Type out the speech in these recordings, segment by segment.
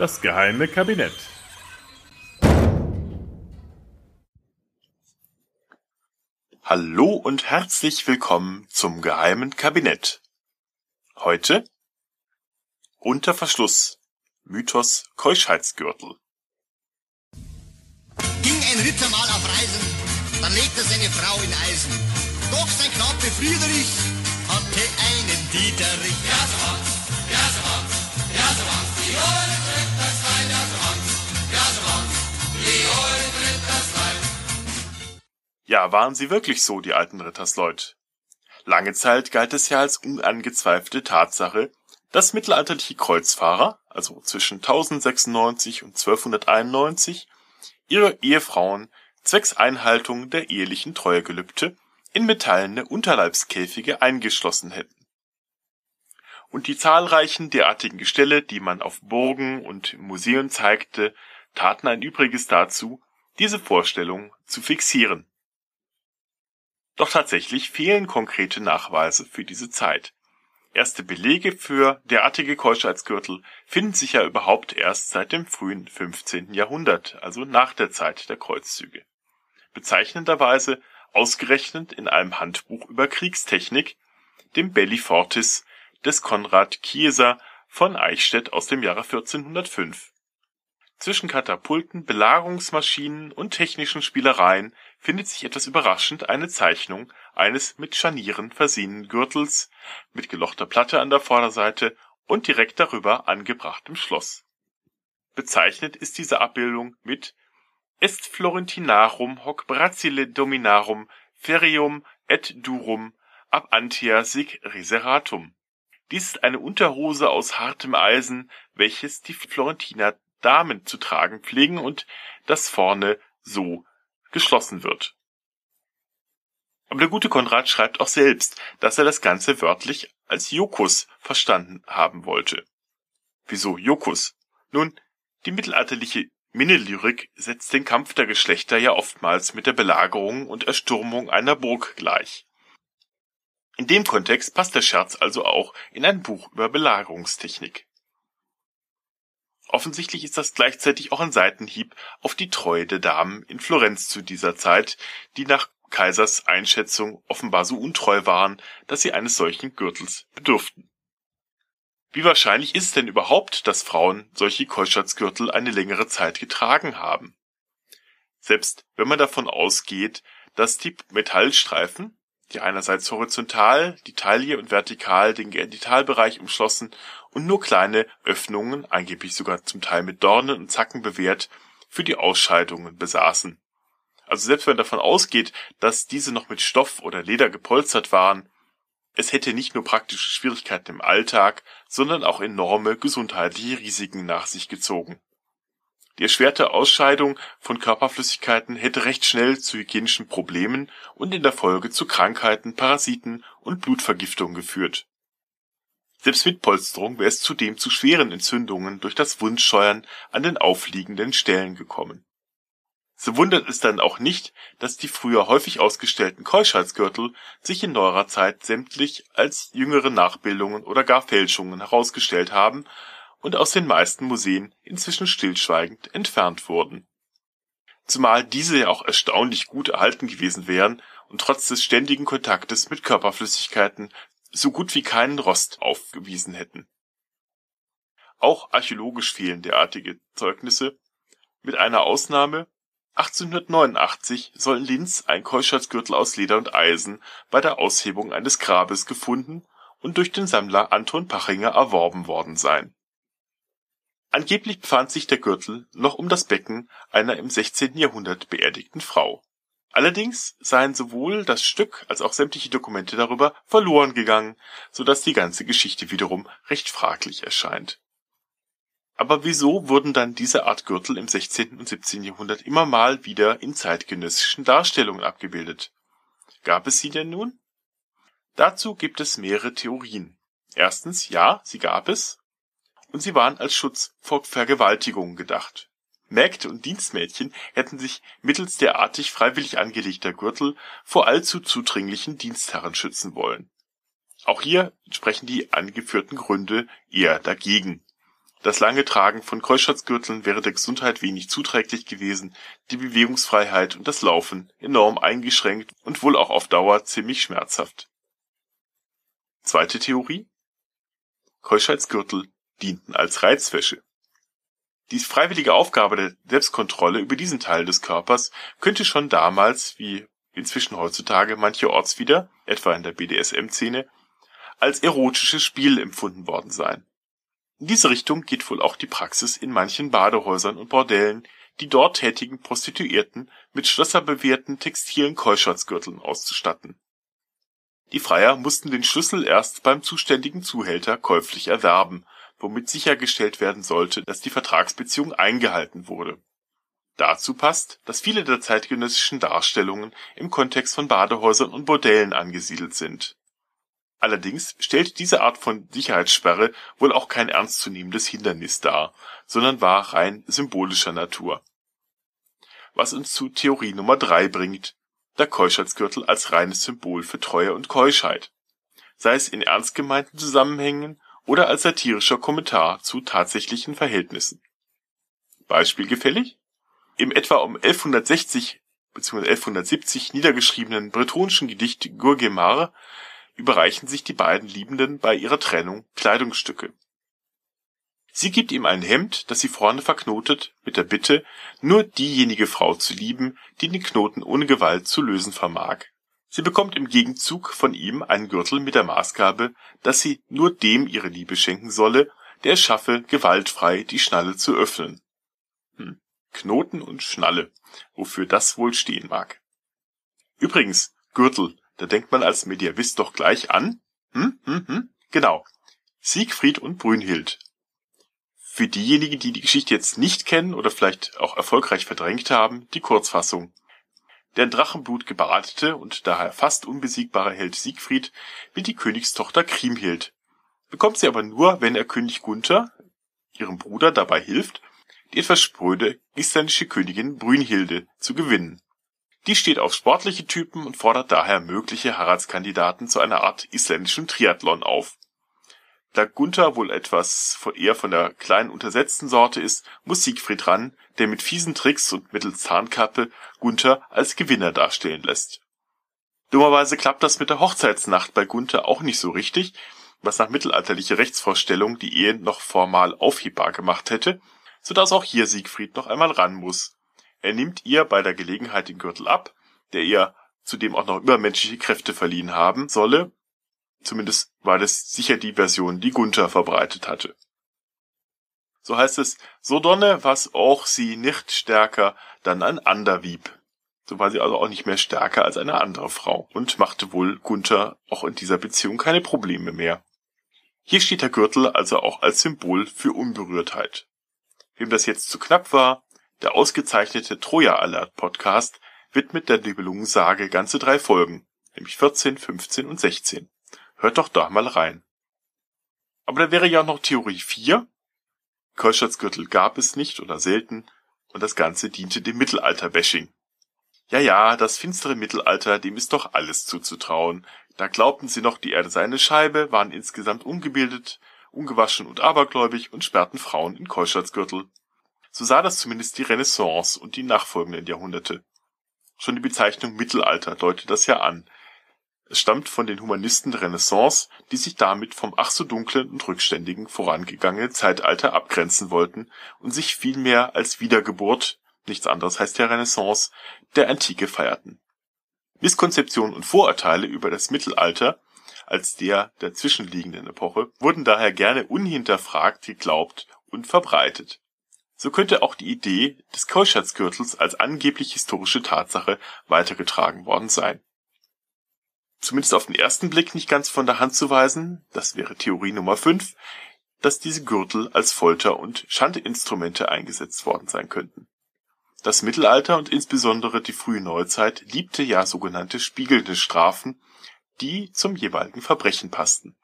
Das geheime Kabinett. Hallo und herzlich willkommen zum geheimen Kabinett. Heute unter Verschluss Mythos Keuschheitsgürtel. Ging ein Ritter mal auf Reisen, dann legte seine Frau in Eisen. Doch sein Knappe Friedrich hatte einen Dieterich. Ja, so war's, ja, so war's, ja, so war's. Ja, waren sie wirklich so, die alten Rittersleut? Lange Zeit galt es ja als unangezweifelte Tatsache, dass mittelalterliche Kreuzfahrer, also zwischen 1096 und 1291, ihre Ehefrauen zwecks Einhaltung der ehelichen Treuegelübde in metallene Unterleibskäfige eingeschlossen hätten. Und die zahlreichen derartigen Gestelle, die man auf Burgen und Museen zeigte, taten ein Übriges dazu, diese Vorstellung zu fixieren. Doch tatsächlich fehlen konkrete Nachweise für diese Zeit. Erste Belege für derartige Keuschheitsgürtel finden sich ja überhaupt erst seit dem frühen 15. Jahrhundert, also nach der Zeit der Kreuzzüge. Bezeichnenderweise ausgerechnet in einem Handbuch über Kriegstechnik, dem Belli Fortis des Konrad Kieser von Eichstätt aus dem Jahre 1405. Zwischen Katapulten, Belagerungsmaschinen und technischen Spielereien findet sich etwas überraschend eine Zeichnung eines mit Scharnieren versehenen Gürtels mit gelochter Platte an der Vorderseite und direkt darüber angebrachtem Schloss. Bezeichnet ist diese Abbildung mit Est Florentinarum hoc bracile dominarum ferrium et durum ab antia sig reseratum. Dies ist eine Unterhose aus hartem Eisen, welches die Florentiner Damen zu tragen pflegen und das vorne so geschlossen wird. Aber der gute Konrad schreibt auch selbst, dass er das Ganze wörtlich als Jokus verstanden haben wollte. Wieso Jokus? Nun, die mittelalterliche Minnelyrik setzt den Kampf der Geschlechter ja oftmals mit der Belagerung und Erstürmung einer Burg gleich. In dem Kontext passt der Scherz also auch in ein Buch über Belagerungstechnik. Offensichtlich ist das gleichzeitig auch ein Seitenhieb auf die Treue der Damen in Florenz zu dieser Zeit, die nach Kaisers Einschätzung offenbar so untreu waren, dass sie eines solchen Gürtels bedürften. Wie wahrscheinlich ist es denn überhaupt, dass Frauen solche Keuschatzgürtel eine längere Zeit getragen haben? Selbst wenn man davon ausgeht, dass die Metallstreifen, die einerseits horizontal die Taille und vertikal den Genitalbereich umschlossen und nur kleine Öffnungen, angeblich sogar zum Teil mit Dornen und Zacken bewehrt, für die Ausscheidungen besaßen. Also selbst wenn davon ausgeht, dass diese noch mit Stoff oder Leder gepolstert waren, es hätte nicht nur praktische Schwierigkeiten im Alltag, sondern auch enorme gesundheitliche Risiken nach sich gezogen. Die erschwerte Ausscheidung von Körperflüssigkeiten hätte recht schnell zu hygienischen Problemen und in der Folge zu Krankheiten, Parasiten und Blutvergiftung geführt. Selbst mit Polsterung wäre es zudem zu schweren Entzündungen durch das Wundscheuern an den aufliegenden Stellen gekommen. So wundert es dann auch nicht, dass die früher häufig ausgestellten Keuschheitsgürtel sich in neuerer Zeit sämtlich als jüngere Nachbildungen oder gar Fälschungen herausgestellt haben und aus den meisten Museen inzwischen stillschweigend entfernt wurden. Zumal diese ja auch erstaunlich gut erhalten gewesen wären und trotz des ständigen Kontaktes mit Körperflüssigkeiten so gut wie keinen Rost aufgewiesen hätten. Auch archäologisch fehlen derartige Zeugnisse, mit einer Ausnahme 1889 soll in Linz ein Keuschheitsgürtel aus Leder und Eisen bei der Aushebung eines Grabes gefunden und durch den Sammler Anton Pachinger erworben worden sein. Angeblich befand sich der Gürtel noch um das Becken einer im 16. Jahrhundert beerdigten Frau. Allerdings seien sowohl das Stück als auch sämtliche Dokumente darüber verloren gegangen, so dass die ganze Geschichte wiederum recht fraglich erscheint. Aber wieso wurden dann diese Art Gürtel im 16. und 17. Jahrhundert immer mal wieder in zeitgenössischen Darstellungen abgebildet? Gab es sie denn nun? Dazu gibt es mehrere Theorien. Erstens, ja, sie gab es, und sie waren als Schutz vor Vergewaltigungen gedacht. Mägde und Dienstmädchen hätten sich mittels derartig freiwillig angelegter Gürtel vor allzu zudringlichen Dienstherren schützen wollen. Auch hier sprechen die angeführten Gründe eher dagegen. Das lange Tragen von Kreuzschatzgürteln wäre der Gesundheit wenig zuträglich gewesen, die Bewegungsfreiheit und das Laufen enorm eingeschränkt und wohl auch auf Dauer ziemlich schmerzhaft. Zweite Theorie: Keuschheitsgürtel dienten als Reizwäsche. Die freiwillige Aufgabe der Selbstkontrolle über diesen Teil des Körpers könnte schon damals, wie inzwischen heutzutage mancherorts wieder, etwa in der BDSM-Szene, als erotisches Spiel empfunden worden sein. In diese Richtung geht wohl auch die Praxis in manchen Badehäusern und Bordellen, die dort tätigen Prostituierten mit schlösserbewehrten textilen Keuschatzgürteln auszustatten. Die Freier mussten den Schlüssel erst beim zuständigen Zuhälter käuflich erwerben, womit sichergestellt werden sollte, dass die Vertragsbeziehung eingehalten wurde. Dazu passt, dass viele der zeitgenössischen Darstellungen im Kontext von Badehäusern und Bordellen angesiedelt sind Allerdings stellt diese Art von Sicherheitssperre wohl auch kein ernstzunehmendes Hindernis dar, sondern war rein symbolischer Natur. Was uns zu Theorie Nummer drei bringt, der Keuschheitsgürtel als reines Symbol für Treue und Keuschheit, sei es in ernst gemeinten Zusammenhängen oder als satirischer Kommentar zu tatsächlichen Verhältnissen. Beispiel gefällig? Im etwa um 1160 bzw. 1170 niedergeschriebenen bretonischen Gedicht Gurgemar überreichen sich die beiden Liebenden bei ihrer Trennung Kleidungsstücke. Sie gibt ihm ein Hemd, das sie vorne verknotet, mit der Bitte, nur diejenige Frau zu lieben, die den Knoten ohne Gewalt zu lösen vermag. Sie bekommt im Gegenzug von ihm einen Gürtel mit der Maßgabe, dass sie nur dem ihre Liebe schenken solle, der schaffe, gewaltfrei die Schnalle zu öffnen. Hm. Knoten und Schnalle, wofür das wohl stehen mag. Übrigens, Gürtel da denkt man als Mediavist doch gleich an, hm, hm, hm, genau, Siegfried und Brünnhild. Für diejenigen, die die Geschichte jetzt nicht kennen oder vielleicht auch erfolgreich verdrängt haben, die Kurzfassung. Der in Drachenblut gebadete und daher fast unbesiegbare Held Siegfried wird die Königstochter Kriemhild. Bekommt sie aber nur, wenn er König Gunther, ihrem Bruder, dabei hilft, die etwas spröde isländische Königin Brünnhilde zu gewinnen. Die steht auf sportliche Typen und fordert daher mögliche Heiratskandidaten zu einer Art isländischen Triathlon auf. Da Gunther wohl etwas eher von der kleinen untersetzten Sorte ist, muss Siegfried ran, der mit fiesen Tricks und mittels Zahnkappe Gunther als Gewinner darstellen lässt. Dummerweise klappt das mit der Hochzeitsnacht bei Gunther auch nicht so richtig, was nach mittelalterlicher Rechtsvorstellung die Ehe noch formal aufhebbar gemacht hätte, so dass auch hier Siegfried noch einmal ran muss. Er nimmt ihr bei der Gelegenheit den Gürtel ab, der ihr zudem auch noch übermenschliche Kräfte verliehen haben solle. Zumindest war das sicher die Version, die Gunther verbreitet hatte. So heißt es, so donne was auch sie nicht stärker dann ein ander wieb. So war sie also auch nicht mehr stärker als eine andere Frau und machte wohl Gunther auch in dieser Beziehung keine Probleme mehr. Hier steht der Gürtel also auch als Symbol für Unberührtheit. Wem das jetzt zu knapp war, der ausgezeichnete Troja Alert Podcast widmet der Nibelungensage ganze drei Folgen, nämlich 14, 15 und 16. Hört doch da mal rein. Aber da wäre ja noch Theorie 4. Kolschatzgürtel gab es nicht oder selten und das Ganze diente dem Mittelalter-Bashing. Ja, ja, das finstere Mittelalter, dem ist doch alles zuzutrauen. Da glaubten sie noch, die Erde sei eine Scheibe, waren insgesamt ungebildet, ungewaschen und abergläubig und sperrten Frauen in Keuschheitsgürtel. So sah das zumindest die Renaissance und die nachfolgenden Jahrhunderte. Schon die Bezeichnung Mittelalter deutet das ja an. Es stammt von den Humanisten der Renaissance, die sich damit vom ach so dunklen und rückständigen vorangegangenen Zeitalter abgrenzen wollten und sich vielmehr als Wiedergeburt, nichts anderes heißt ja Renaissance, der Antike feierten. Misskonzeptionen und Vorurteile über das Mittelalter als der der zwischenliegenden Epoche wurden daher gerne unhinterfragt geglaubt und verbreitet. So könnte auch die Idee des Keuschatzgürtels als angeblich historische Tatsache weitergetragen worden sein. Zumindest auf den ersten Blick nicht ganz von der Hand zu weisen, das wäre Theorie Nummer 5, dass diese Gürtel als Folter- und Schandinstrumente eingesetzt worden sein könnten. Das Mittelalter und insbesondere die frühe Neuzeit liebte ja sogenannte spiegelnde Strafen, die zum jeweiligen Verbrechen passten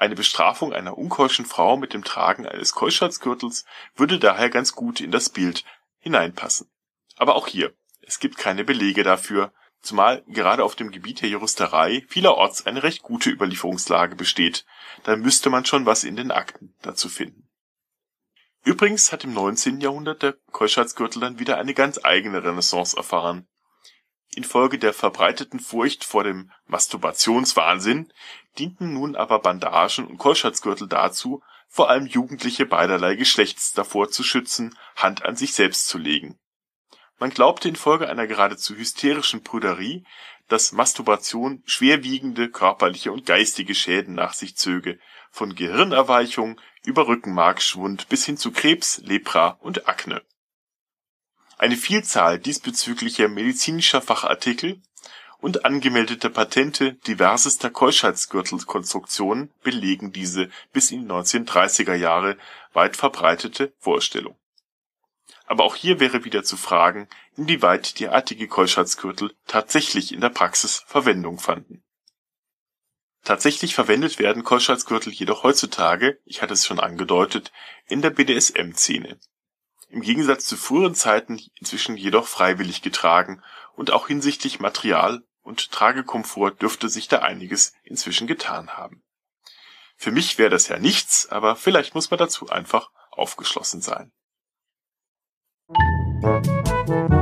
eine Bestrafung einer unkeuschen Frau mit dem Tragen eines Keuschheitsgürtels würde daher ganz gut in das Bild hineinpassen. Aber auch hier, es gibt keine Belege dafür, zumal gerade auf dem Gebiet der Juristerei vielerorts eine recht gute Überlieferungslage besteht, da müsste man schon was in den Akten dazu finden. Übrigens hat im 19. Jahrhundert der Keuschheitsgürtel dann wieder eine ganz eigene Renaissance erfahren. Infolge der verbreiteten Furcht vor dem Masturbationswahnsinn dienten nun aber Bandagen und Keuschheitsgürtel dazu, vor allem Jugendliche beiderlei Geschlechts davor zu schützen, Hand an sich selbst zu legen. Man glaubte infolge einer geradezu hysterischen Prüderie, dass Masturbation schwerwiegende körperliche und geistige Schäden nach sich zöge, von Gehirnerweichung über Rückenmarkschwund bis hin zu Krebs, Lepra und Akne eine Vielzahl diesbezüglicher medizinischer Fachartikel und angemeldete Patente diversester Keuschheitsgürtelkonstruktionen belegen diese bis in die 1930er Jahre weit verbreitete Vorstellung. Aber auch hier wäre wieder zu fragen, inwieweit derartige Keuschheitsgürtel tatsächlich in der Praxis Verwendung fanden. Tatsächlich verwendet werden Keuschheitsgürtel jedoch heutzutage, ich hatte es schon angedeutet, in der BDSM-Szene im Gegensatz zu früheren Zeiten inzwischen jedoch freiwillig getragen und auch hinsichtlich Material und Tragekomfort dürfte sich da einiges inzwischen getan haben. Für mich wäre das ja nichts, aber vielleicht muss man dazu einfach aufgeschlossen sein. Thank you.